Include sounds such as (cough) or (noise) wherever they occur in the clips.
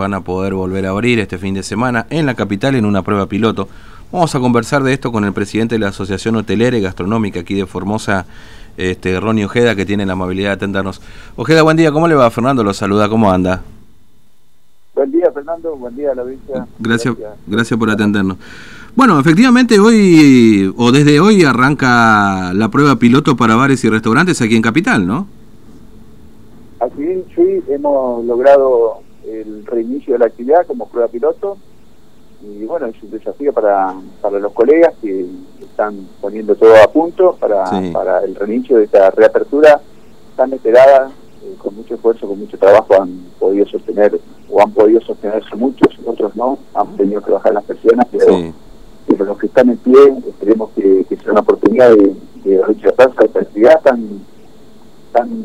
van a poder volver a abrir este fin de semana en la capital en una prueba piloto. Vamos a conversar de esto con el presidente de la Asociación Hotelera y Gastronómica aquí de Formosa, este, Ronnie Ojeda, que tiene la amabilidad de atendernos. Ojeda, buen día, ¿cómo le va? Fernando lo saluda, ¿cómo anda? Buen día, Fernando, buen día a la vista. Gracias, gracias, gracias por atendernos. Bueno, efectivamente hoy o desde hoy arranca la prueba piloto para bares y restaurantes aquí en Capital, ¿no? Así sí, hemos logrado el reinicio de la actividad como prueba piloto. Y bueno, es un desafío para, para los colegas que están poniendo todo a punto para, para el reinicio de esta reapertura tan esperada, eh, con mucho esfuerzo, con mucho trabajo han podido sostener o han podido sostenerse muchos, otros no, han tenido que bajar las personas, pero pero los que están en pie, esperemos que, sea una oportunidad de, de rechazar esta actividad tan, tan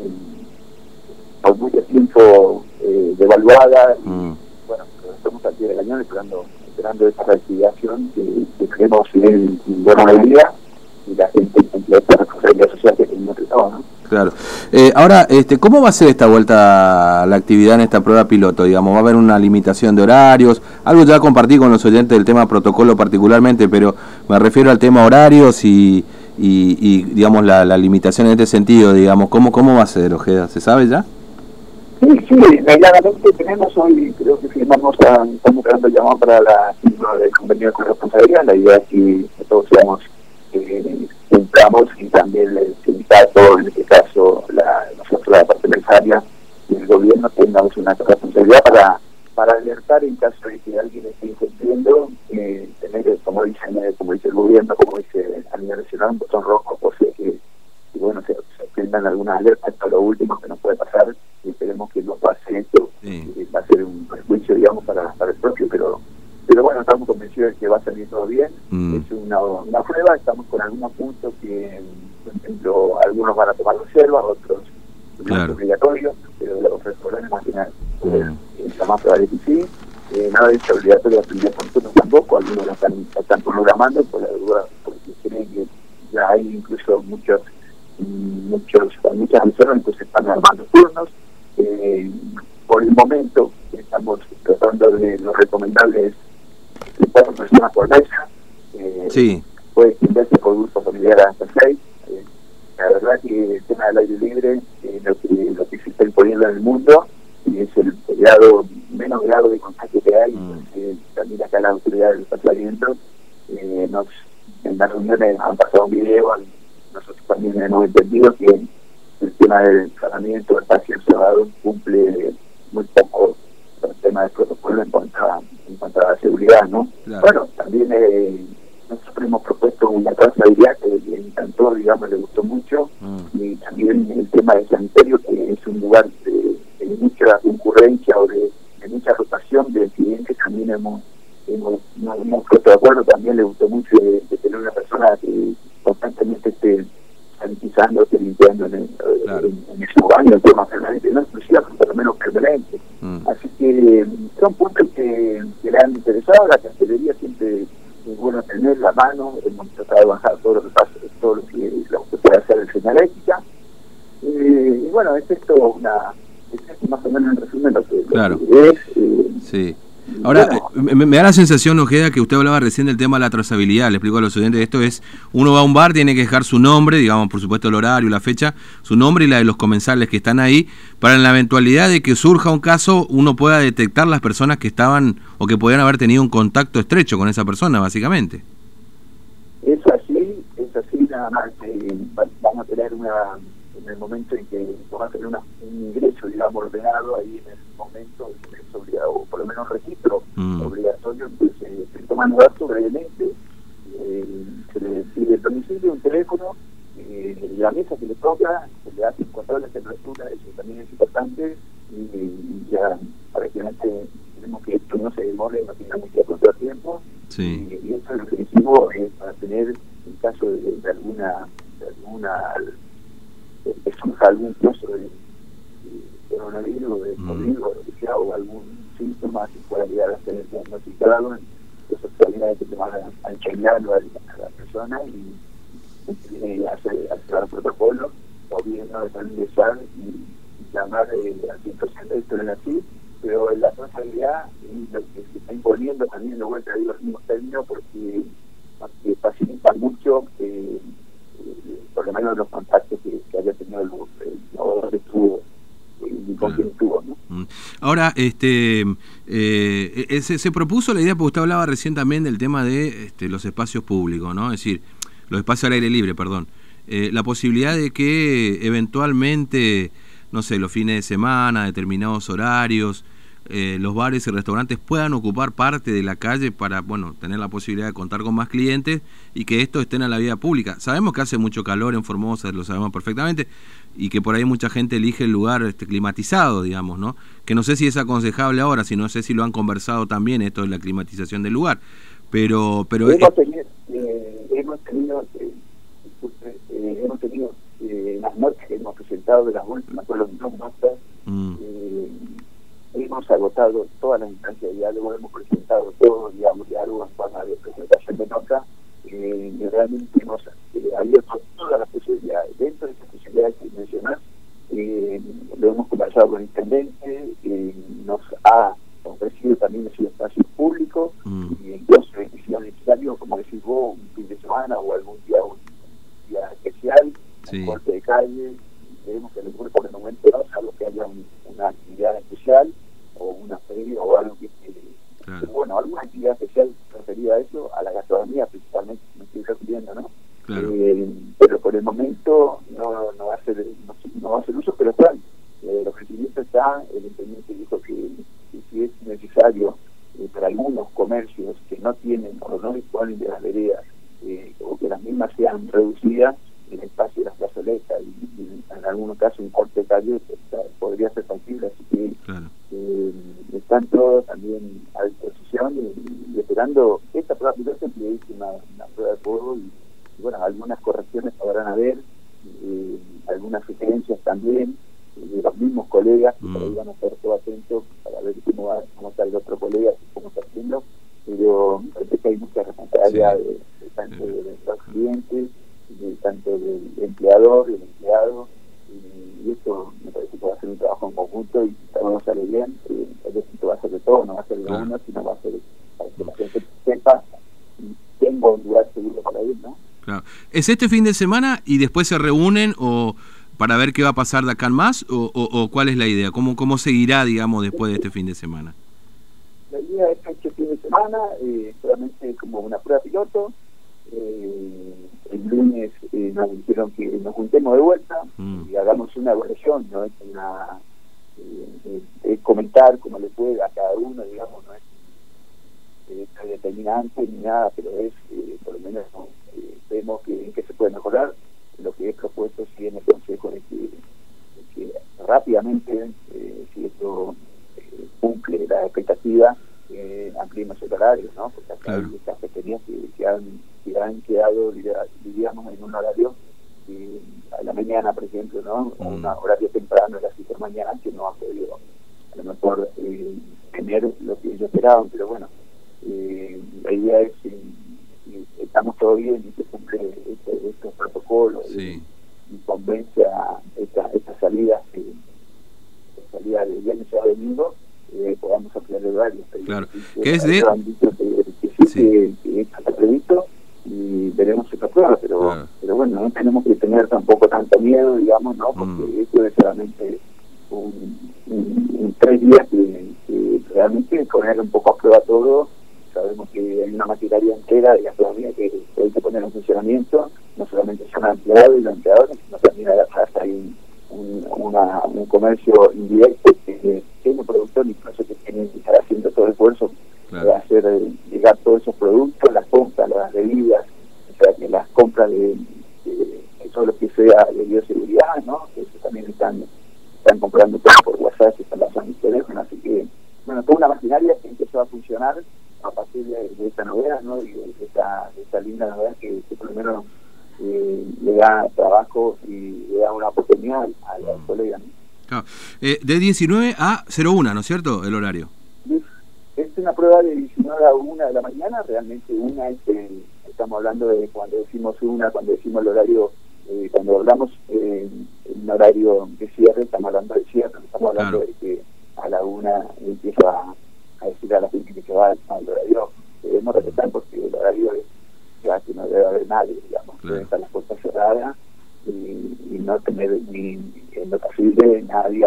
por mucho tiempo eh, devaluada. Y, mm. Bueno, estamos al pie del cañón esperando, esperando esta reactivación que, que creemos en, en buena medida y la gente cumple esta responsabilidad social que tenemos ¿no? Claro. Eh, ahora, este, ¿cómo va a ser esta vuelta a la actividad en esta prueba piloto? Digamos, ¿va a haber una limitación de horarios? Algo ya compartí con los oyentes del tema protocolo particularmente, pero me refiero al tema horarios y, y, digamos, la, limitación en este sentido, digamos, ¿cómo, cómo va a ser, Ojeda? ¿Se sabe ya? Sí, sí, medianamente tenemos hoy, creo que firmamos, estamos creando llamado para la del convenio de corresponsabilidad, la idea es que todos seamos eh, cumplamos y también el sindicato, en este caso la, nosotros la parte empresaria y el gobierno tengamos una responsabilidad para para alertar en caso de que alguien esté incumpliendo, eh, tener, como dice, como dice el gobierno, como dice a nivel un botón rojo, por si que, bueno, se, se algunas alertas, esto es lo último que nos puede pasar, y esperemos que no pase esto, y va a ser un perjuicio, digamos, para, para el propio, pero pero bueno, estamos convencidos de que bien. Mm. Es una, una, prueba, estamos con algunos puntos que, por ejemplo, algunos van a tomar reserva, otros claro. obligatorios, pero los restaurantes más final mm. está más probable que sí. Eh, nada de eso obligatorio la primera nosotros tampoco, algunos lo están, están programando por la duda, porque creen que ya hay incluso muchos muchos muchas personas que se están armando turnos. Eh, por el momento estamos tratando de lo recomendable es cuatro personas por mesa. Sí. Puede extenderse por grupo familiar hasta seis. Eh, la verdad que el tema del aire libre, eh, lo, que, lo que se está imponiendo en el mundo, y es el, grado, menos grado de contagio que hay, mm. también acá la autoridad del departamento, eh, nos, en las reuniones han pasado un video, nosotros también hemos entendido que el tema del tratamiento del espacio cerrado cumple muy poco el tema del protocolo en cuanto a en cuanto a la seguridad, ¿no? Bueno, también eh, nosotros hemos propuesto una trazabilidad que le encantó, digamos, le gustó mucho, mm. y también el tema del sanitario, que es un lugar de, mucha concurrencia o de, mucha rotación de clientes, también hemos hemos, hemos puesto de acuerdo, también le gustó mucho de, tener una persona que constantemente esté sanitizándose, limpiando en, el, en, su baño, en forma permanente, no exclusiva, pero por lo menos permanente. Mm. Así que son puntos que, le han interesado, la cancillería siempre es bueno tener la mano, hemos tratado de bajar todo lo que pasa, todo lo que, lo que puede hacer el señalética. Eh, y bueno, es esto una, es más o menos en resumen lo que, claro. es. Eh, sí. Ahora, me, da la sensación, Ojeda, que usted hablaba recién del tema de la trazabilidad. Le explico a los oyentes, esto es, uno va a un bar, tiene que dejar su nombre, digamos, por supuesto el horario, la fecha, su nombre y la de los comensales que están ahí, para en la eventualidad de que surja un caso, uno pueda detectar las personas que estaban o que podían haber tenido un contacto estrecho con esa persona, básicamente. Es así, es así, nada más vamos a tener una, en el momento en que vamos a tener un ingreso, digamos, ordenado ahí en el momento, o por lo menos registro mm. obligatorio, eh, se toman datos brevemente, eh, se le pide el domicilio, un teléfono, eh, la mesa que le toca, se le hace control de temperatura, eso también es importante, y, ya prácticamente tenemos que esto no se demore, no tenga mucho contratiempo, sí. y, y, eso es lo que decimos para tener, en caso de, alguna, de alguna, de surja algún caso de coronavirus, de. COVID o lo que sea, o algún síntoma que pueda llegar a ser diagnosticado, entonces que te van a, enseñarlo a, la persona y, y hacer, hacer el protocolo, o bien no ingresar y, llamar eh, al 160, esto es así, pero la responsabilidad lo que se está imponiendo también de vuelta a los mismos términos porque, facilita mucho eh, eh, por lo menos los contactos que, haya tenido el, el, que estuvo y con quien estuvo. ¿no? Mm. Ahora, este, eh, se, se, propuso la idea, porque usted hablaba recién también del tema de este, los espacios públicos, ¿no? Es decir, los espacios al aire libre, perdón. Eh, la posibilidad de que eventualmente, no sé, los fines de semana, determinados horarios, eh, los bares y restaurantes puedan ocupar parte de la calle para, bueno, tener la posibilidad de contar con más clientes y que esto estén en la vida pública. Sabemos que hace mucho calor en Formosa, lo sabemos perfectamente, y que por ahí mucha gente elige el lugar este, climatizado, digamos, ¿no? Que no sé si es aconsejable ahora, si no sé si lo han conversado también esto de la climatización del lugar, pero... pero hemos, tenido, eh, hemos tenido, eh, hemos tenido las noches que hemos presentado de las últimas, con los dos mm hemos agotado todas las instancias de diálogo, hemos presentado todo, digamos, diálogo en forma de presentación de nota, eh, y realmente hemos eh, abierto todas las posibilidades. Dentro de esas posibilidades que mencionas, eh, lo hemos conversado con el intendente, eh, nos ha ofrecido también ese espacio público, mm. y incluso si es necesario, como decís vos, un fin de semana o algún día, un día especial, un corte de calle, queremos que el grupo el momento no, salvo que haya una actividad especial, una feria o algo que, bueno, alguna actividad especial referida a eso, a la gastronomía principalmente, me estoy refiriendo, ¿no? Eh, pero por el momento no, no, va a ser, no, va a ser uso, pero está, eh, el ofrecimiento está, el intendente dijo que, si es necesario eh, para algunos comercios que no tienen o no disponen de las veredas o que las mismas sean reducidas, el espacio de las plazoletas y, en algunos casos un corte de calle podría ser factible, así que están todos también a disposición y, esperando esta prueba piloto que es una, una, prueba de fuego y, bueno, algunas correcciones podrán haber, eh, algunas sugerencias también de los mismos colegas que mm. van a estar todos atentos para ver cómo, va, cómo está el otro colega y cómo está haciendo, pero parece que hay mucha responsabilidad de, tanto de los clientes, de, tanto del empleador, del empleado, y, y esto me parece que va a ser un trabajo en conjunto y todo sale bien, eh, el éxito va a ser de todo, no va a ser de uno, sino va a ser para que la gente sepa y tenga un lugar seguro para ir, ¿no? Claro. ¿Es este fin de semana y después se reúnen o para ver qué va a pasar de acá en más o, o, cuál es la idea? ¿Cómo, ¿Cómo seguirá, digamos, después de este fin de semana? La idea es que este fin de semana, eh, solamente como una prueba piloto, eh, el lunes eh, nos dijeron que nos juntemos de vuelta mm. y hagamos una evaluación, no es una eh, comentar como le puede a cada uno, digamos, no es determinante ni nada, pero es por lo menos vemos que, que se puede mejorar. Lo que he propuesto sí en el Consejo es que, rápidamente, si esto cumple la expectativa, eh, ampliemos el horario, ¿no? Porque acá hay cafeterías que, que, han, que han quedado, diríamos, en un horario eh, a la mañana, por ejemplo, ¿no? Mm. Un horario temprano, a las 7 de la mañana, que no han podido a lo mejor eh, tener lo que ellos esperaban, pero bueno, eh, la idea es si, estamos todo bien y se cumple este, estos protocolos y, convence a esta, esta salida, esta salida de viernes a domingo, eh, podamos ampliar el horario. Claro. ¿Qué es de...? Que, sí, que, está previsto y veremos esta prueba, pero pero bueno, no tenemos que tener tampoco tanto miedo, digamos, ¿no? Porque mm. esto es solamente un, un, tres días que, realmente poner un poco a prueba todo. Sabemos que hay una maquinaria entera de gastronomía que hay que poner en funcionamiento, no solamente son empleados y los empleadores, sino también hasta hay un, una, un comercio indirecto que tiene productor incluso que tiene que estar haciendo todo el esfuerzo de hacer eh, llegar todos esos productos, las compras, las bebidas, o sea que las compras de, todo lo que sea de bioseguridad, ¿no? Que eso también están están comprando todo por WhatsApp, y están pasando el teléfono, así que, bueno, toda una maquinaria que empezó a funcionar a partir de, esta novedad, ¿no? Y de esta, de esta linda novedad que, que por lo menos eh, le da trabajo y le da una oportunidad a los mm. colegas. Eh, de 19 a 01, ¿no es cierto? El horario. Es, una prueba de 19 a 1 de la mañana, realmente una es, estamos hablando de cuando decimos una, cuando decimos el horario, eh, cuando hablamos en un horario de cierre, estamos hablando de cierre, estamos hablando de que a la una empiezo a, a decir a la gente que se va al horario, debemos respetar porque el horario es ya que no debe haber nadie, digamos, debe estar las puertas cerradas y, y, no tener ni en lo posible nadie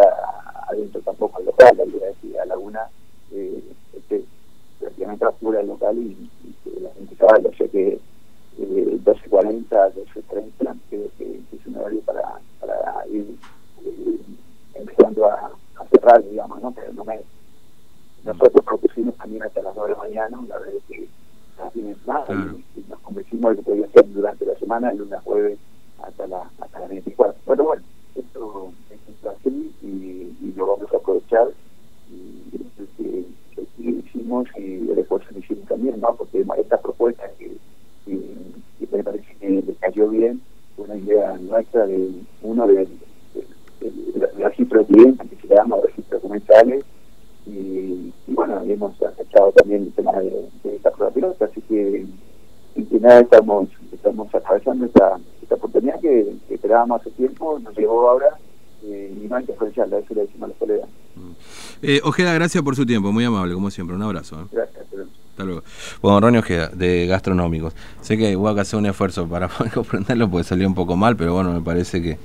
adentro tampoco al local, la idea es que a la una eh, este, prácticamente apura el local y, y, que la gente se vaya, o sea que eh, 12.40, 12.30 creo que es un horario para, para ir eh, empezando a, a, cerrar, digamos, ¿no? Pero no me, nosotros propusimos también hasta las 9 de la mañana, una vez que no tienen nada, claro. y, y, nos convencimos de que podía ser durante la semana, el lunes jueves hasta la hasta las 24. Bueno, bueno, esto es así y, y lo vamos a aprovechar y que, que, que y el esfuerzo que hicimos también, ¿no? Porque esta propuesta que, que, me parece que le cayó bien, una idea nuestra de uno de, registro de clientes que se llama registros comerciales y, y, bueno, hemos aceptado también el tema de, de esta prueba piloto, así que en que nada estamos, estamos atravesando esta, esta oportunidad que, que, esperábamos hace tiempo, nos llegó ahora eh, y hay que aprovecharla, eso le decimos a los colegas. Eh, Ojeda, gracias por su tiempo, muy amable, como siempre, un abrazo. ¿eh? Gracias. Hasta luego. Bueno, Ronnie Ojeda, de Gastronómicos. Sé que voy a hacer un esfuerzo para (laughs) poder comprenderlo porque salió un poco mal, pero bueno, me parece que